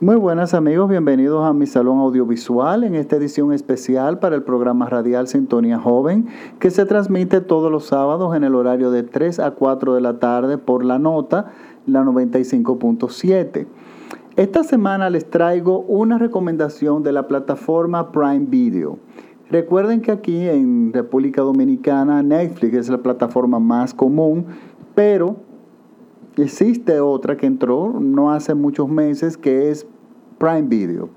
Muy buenas amigos, bienvenidos a mi salón audiovisual en esta edición especial para el programa radial Sintonía Joven que se transmite todos los sábados en el horario de 3 a 4 de la tarde por la nota, la 95.7. Esta semana les traigo una recomendación de la plataforma Prime Video. Recuerden que aquí en República Dominicana Netflix es la plataforma más común, pero Existe otra que entró no hace muchos meses que es Prime Video.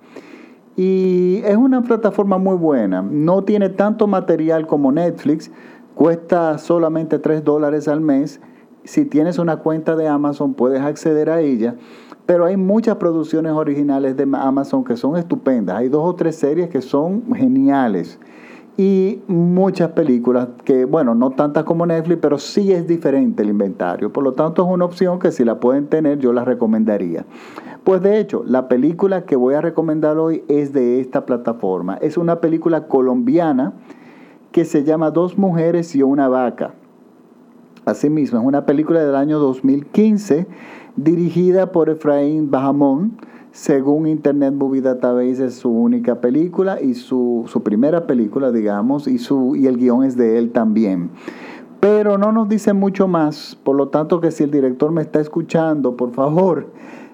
Y es una plataforma muy buena. No tiene tanto material como Netflix. Cuesta solamente 3 dólares al mes. Si tienes una cuenta de Amazon puedes acceder a ella. Pero hay muchas producciones originales de Amazon que son estupendas. Hay dos o tres series que son geniales y muchas películas que, bueno, no tantas como Netflix, pero sí es diferente el inventario. Por lo tanto, es una opción que si la pueden tener, yo la recomendaría. Pues de hecho, la película que voy a recomendar hoy es de esta plataforma. Es una película colombiana que se llama Dos mujeres y una vaca. Asimismo, es una película del año 2015 dirigida por Efraín Bajamón según Internet Movie Database es su única película y su, primera película, digamos, y, su, y el guion es de él también. Pero no nos dice mucho más, por lo tanto que si el director me está escuchando, por favor,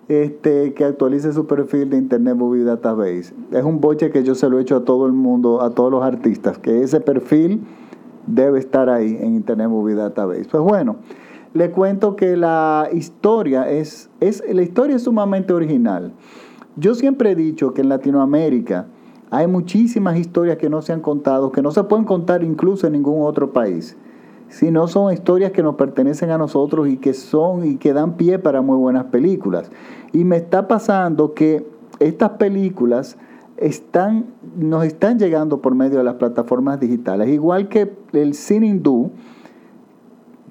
este, que actualice su perfil de Internet Movie Database. Es un boche que yo se lo he hecho a todo el mundo, a todos los artistas, que ese perfil debe estar ahí en Internet Movie Database. Pues bueno, le cuento que la historia es, es, la historia es sumamente original. Yo siempre he dicho que en Latinoamérica hay muchísimas historias que no se han contado, que no se pueden contar incluso en ningún otro país, sino son historias que nos pertenecen a nosotros y que son y que dan pie para muy buenas películas. Y me está pasando que estas películas están, nos están llegando por medio de las plataformas digitales, igual que el cine hindú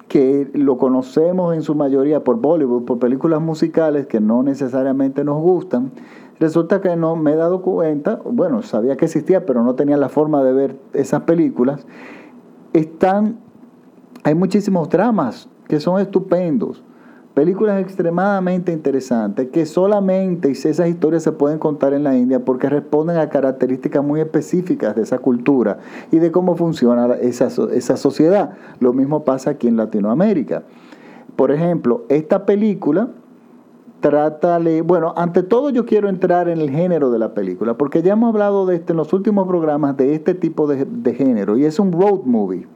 que lo conocemos en su mayoría por Bollywood, por películas musicales que no necesariamente nos gustan, resulta que no me he dado cuenta, bueno, sabía que existía, pero no tenía la forma de ver esas películas. Están, hay muchísimos dramas que son estupendos. Películas extremadamente interesantes que solamente esas historias se pueden contar en la India porque responden a características muy específicas de esa cultura y de cómo funciona esa, esa sociedad. Lo mismo pasa aquí en Latinoamérica. Por ejemplo, esta película trata, bueno, ante todo yo quiero entrar en el género de la película, porque ya hemos hablado de este, en los últimos programas de este tipo de, de género, y es un road movie.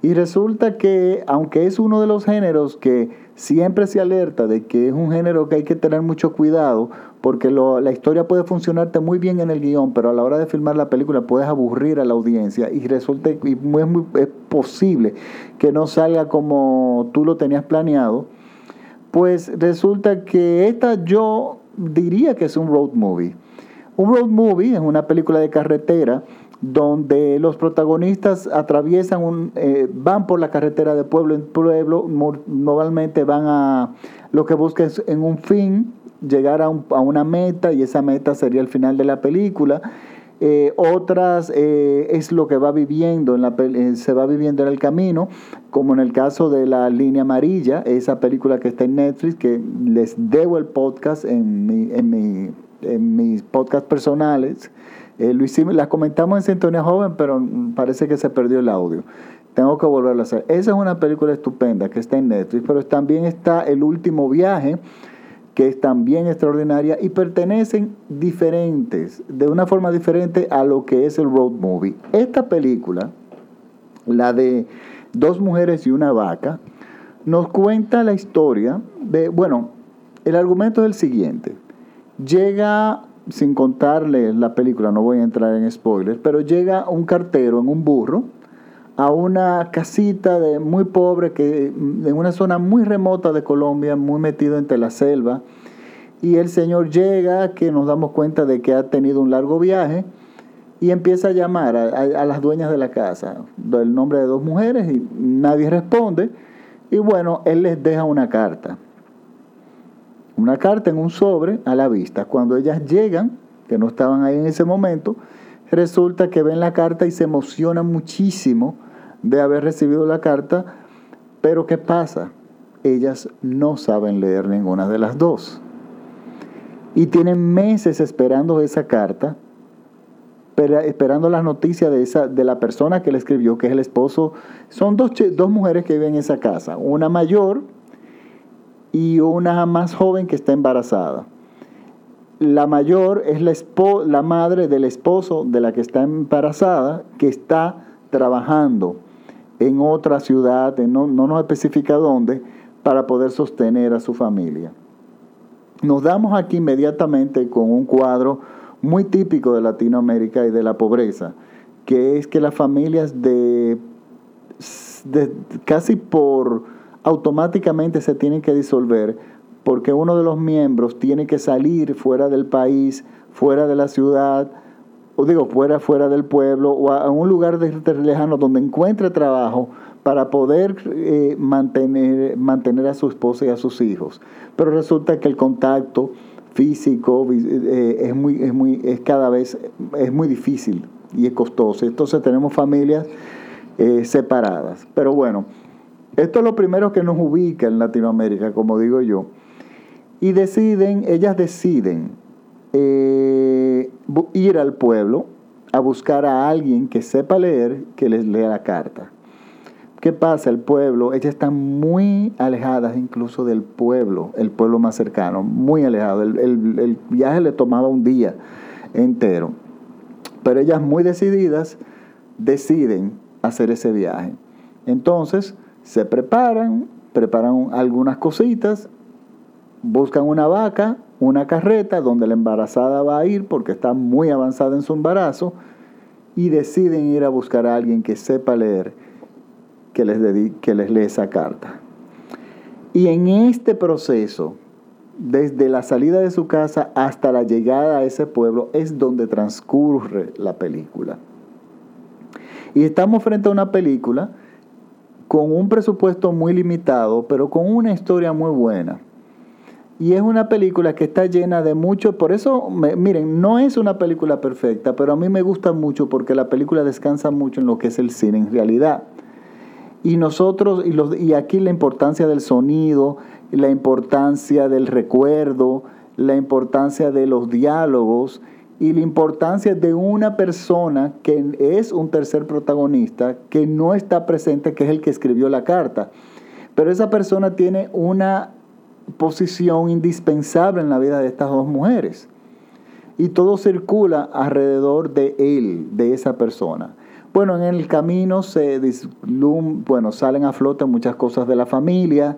Y resulta que, aunque es uno de los géneros que siempre se alerta de que es un género que hay que tener mucho cuidado, porque la historia puede funcionarte muy bien en el guion, pero a la hora de filmar la película puedes aburrir a la audiencia y resulta y es, es posible que no salga como tú lo tenías planeado. Pues resulta que esta yo diría que es un road movie. Un road movie es una película de carretera donde los protagonistas atraviesan un, eh, van por la carretera de pueblo en pueblo, normalmente van a lo que buscan es en un fin, llegar a, una meta y esa meta sería el final de la película. Eh, otras eh, es lo que va viviendo en la, se va viviendo en el camino, como en el caso de la línea amarilla, esa película que está en Netflix, que les debo el podcast en, mi, en, mi, en mis podcasts personales, eh, las comentamos en Sintonía Joven, pero parece que se perdió el audio. Tengo que volverlo a hacer. Esa es una película estupenda que está en Netflix, pero también está El último viaje, que es también extraordinaria y pertenecen diferentes, de una forma diferente a lo que es el road movie. Esta película, la de dos mujeres y una vaca, nos cuenta la historia de, bueno, el argumento es el siguiente. Llega sin contarle la película, no voy a entrar en spoilers, pero llega un cartero en un burro a una casita de muy pobre que en una zona muy remota de Colombia, muy metido entre la selva, y el señor llega, que nos damos cuenta de que ha tenido un largo viaje, y empieza a llamar a, las dueñas de la casa, el nombre de dos mujeres, y nadie responde, y bueno, él les deja una carta una carta en un sobre a la vista. Cuando ellas llegan, que no estaban ahí en ese momento, resulta que ven la carta y se emocionan muchísimo de haber recibido la carta, pero ¿qué pasa? Ellas no saben leer ninguna de las dos. y tienen meses esperando esa carta, esperando las noticias de, esa, de la persona que le escribió, que es el esposo. Son dos, dos mujeres que viven en esa casa, una mayor y una más joven que está embarazada. La mayor es la, la madre del esposo de la que está embarazada, que está trabajando en otra ciudad, no, no nos especifica dónde, para poder sostener a su familia. Nos damos aquí inmediatamente con un cuadro muy típico de Latinoamérica y de la pobreza, que es que las familias de, de casi por automáticamente se tienen que disolver porque uno de los miembros tiene que salir fuera del país, fuera de la ciudad, o digo, fuera, fuera del pueblo, o a, un lugar lejano donde encuentre trabajo para poder eh, mantener, mantener a su esposa y a sus hijos. Pero resulta que el contacto físico eh, es, muy, es, muy, es cada vez es muy difícil y es costoso. Entonces tenemos familias eh, separadas. Pero bueno, esto es lo primero que nos ubica en Latinoamérica, como digo yo. Y deciden, ellas deciden ir al pueblo a buscar a alguien que sepa leer, que les lea la carta. ¿Qué pasa? El pueblo, ellas están muy alejadas incluso del pueblo, el pueblo más cercano, muy alejado. El, viaje le tomaba un día entero. Pero ellas muy decididas deciden hacer ese viaje. Entonces se preparan, preparan algunas cositas, buscan una vaca, una carreta donde la embarazada va a ir porque está muy avanzada en su embarazo y deciden ir a buscar a alguien que sepa leer que les, que les lee esa carta. Y en este proceso, desde la salida de su casa hasta la llegada a ese pueblo, es donde transcurre la película. Y estamos frente a una película con un presupuesto muy limitado, pero con una historia muy buena. Y es una película que está llena de mucho, por eso, miren, no es una película perfecta, pero a mí me gusta mucho porque la película descansa mucho en lo que es el cine en realidad. Y nosotros, y, los, y aquí la importancia del sonido, la importancia del recuerdo, la importancia de los diálogos y la importancia de una persona que es un tercer protagonista, que no está presente, que es el que escribió la carta. Pero esa persona tiene una posición indispensable en la vida de estas dos mujeres. Y todo circula alrededor de él, de esa persona. Bueno, en el camino se bueno, salen a flote muchas cosas de la familia,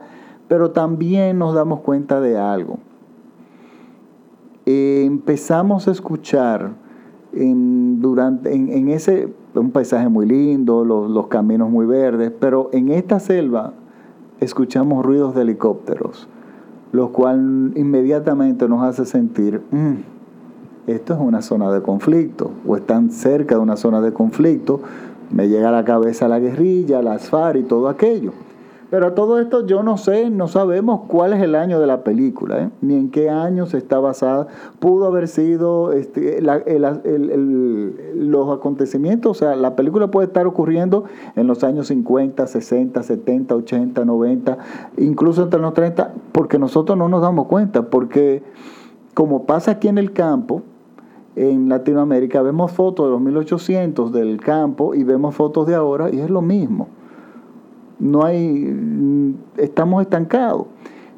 pero también nos damos cuenta de algo. Empezamos a escuchar en, durante, en, ese un paisaje muy lindo, los, caminos muy verdes, pero en esta selva escuchamos ruidos de helicópteros, lo cual inmediatamente nos hace sentir, mm, esto es una zona de conflicto o están cerca de una zona de conflicto, me llega a la cabeza la guerrilla, las FARC y todo aquello. Pero todo esto yo no sé, no sabemos cuál es el año de la película, ¿eh? ni en qué año se está basada. Pudo haber sido este, los acontecimientos, o sea, la película puede estar ocurriendo en los años 50, 60, 70, 80, 90, incluso entre los 30, porque nosotros no nos damos cuenta, porque como pasa aquí en el campo, en Latinoamérica vemos fotos de los 1800 del campo y vemos fotos de ahora y es lo mismo. No hay, estamos estancados.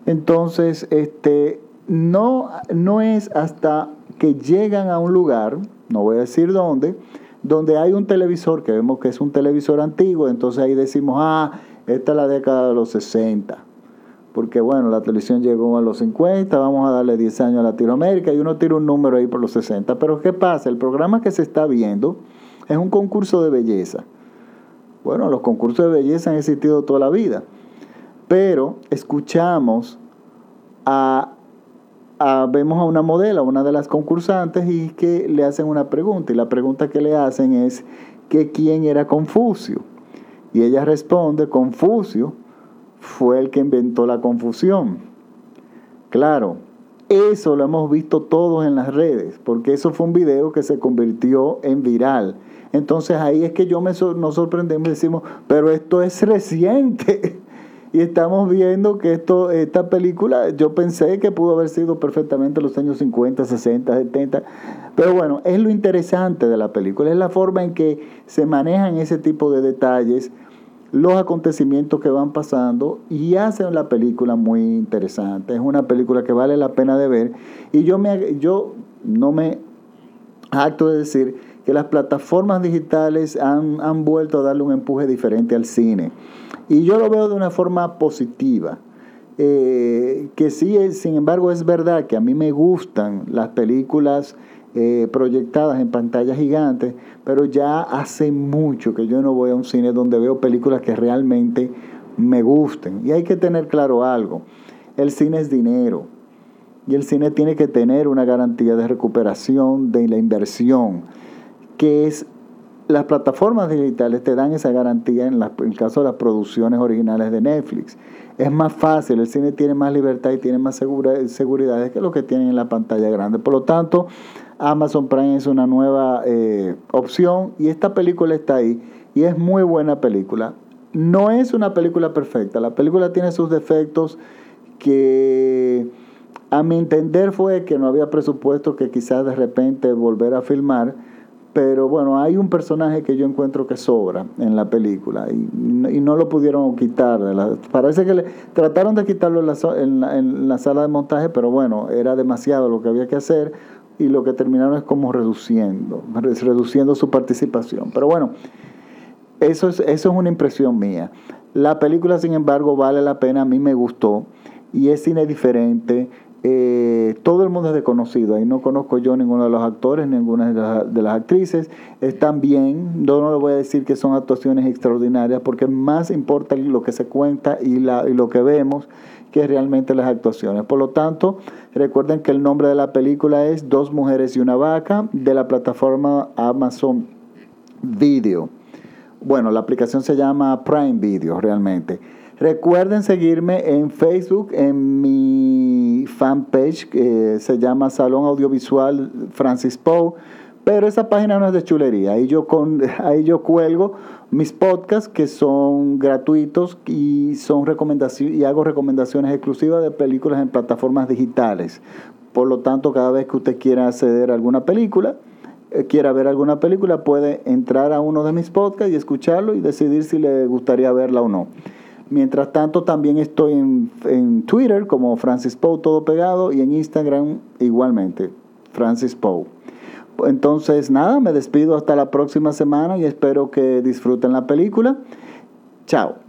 Entonces, este, no, no es hasta que llegan a un lugar, no voy a decir dónde, donde hay un televisor, que vemos que es un televisor antiguo, entonces ahí decimos, ah, esta es la década de los 60 porque bueno, la televisión llegó a los 50, vamos a darle 10 años a Latinoamérica y uno tira un número ahí por los 60. Pero ¿qué pasa? El programa que se está viendo es un concurso de belleza. Bueno, los concursos de belleza han existido toda la vida, pero escuchamos a, vemos a una modelo, una de las concursantes, y que le hacen una pregunta, y la pregunta que le hacen es que quién era Confucio. Y ella responde, Confucio fue el que inventó la confusión. Claro, eso lo hemos visto todos en las redes, porque eso fue un video que se convirtió en viral. Entonces ahí es que yo me nos sorprendemos y decimos, pero esto es reciente. y estamos viendo que esto, esta película, yo pensé que pudo haber sido perfectamente los años 50, 60, 70, pero bueno, es lo interesante de la película, es la forma en que se manejan ese tipo de detalles, los acontecimientos que van pasando y hacen la película muy interesante. Es una película que vale la pena de ver y yo, me, yo no me acto de decir que las plataformas digitales han, han vuelto a darle un empuje diferente al cine. Y yo lo veo de una forma positiva. Eh, que sí, sin embargo, es verdad que a mí me gustan las películas eh, proyectadas en pantallas gigantes, pero ya hace mucho que yo no voy a un cine donde veo películas que realmente me gusten. Y hay que tener claro algo, el cine es dinero y el cine tiene que tener una garantía de recuperación de la inversión, que es las plataformas digitales te dan esa garantía en, el caso de las producciones originales de Netflix. Es más fácil, el cine tiene más libertad y tiene más seguridad que lo que tienen en la pantalla grande. Por lo tanto, Amazon Prime es una nueva eh, opción y esta película está ahí y es muy buena película. No es una película perfecta, la película tiene sus defectos que a mi entender fue que no había presupuesto que quizás de repente volver a filmar pero bueno, hay un personaje que yo encuentro que sobra en la película y, no lo pudieron quitar. parece que le, trataron de quitarlo en la, en, la, sala de montaje, pero bueno, era demasiado lo que había que hacer y lo que terminaron es como reduciendo, reduciendo su participación. Pero bueno, eso es, eso es una impresión mía. La película, sin embargo, vale la pena, a mí me gustó y es cine diferente eh, todo el mundo es desconocido, ahí no conozco yo ninguno de los actores, ninguna de las, actrices, están bien, yo no le voy a decir que son actuaciones extraordinarias, porque más importa lo que se cuenta y, la, y lo que vemos que realmente las actuaciones. Por lo tanto, recuerden que el nombre de la película es Dos mujeres y una vaca de la plataforma Amazon Video. Bueno, la aplicación se llama Prime Video realmente. Recuerden seguirme en Facebook, en mi fanpage que se llama Salón Audiovisual Francis Poe. Pero esa página no es de chulería. Ahí yo, con, ahí yo cuelgo mis podcasts que son gratuitos y, son recomendaciones, y hago recomendaciones exclusivas de películas en plataformas digitales. Por lo tanto, cada vez que usted quiera acceder a alguna película, eh, quiera ver alguna película, puede entrar a uno de mis podcasts y escucharlo y decidir si le gustaría verla o no. Mientras tanto, también estoy en, Twitter como Francis Poe, todo pegado, y en Instagram igualmente, Francis Poe. Entonces, nada, me despido hasta la próxima semana y espero que disfruten la película. Chao.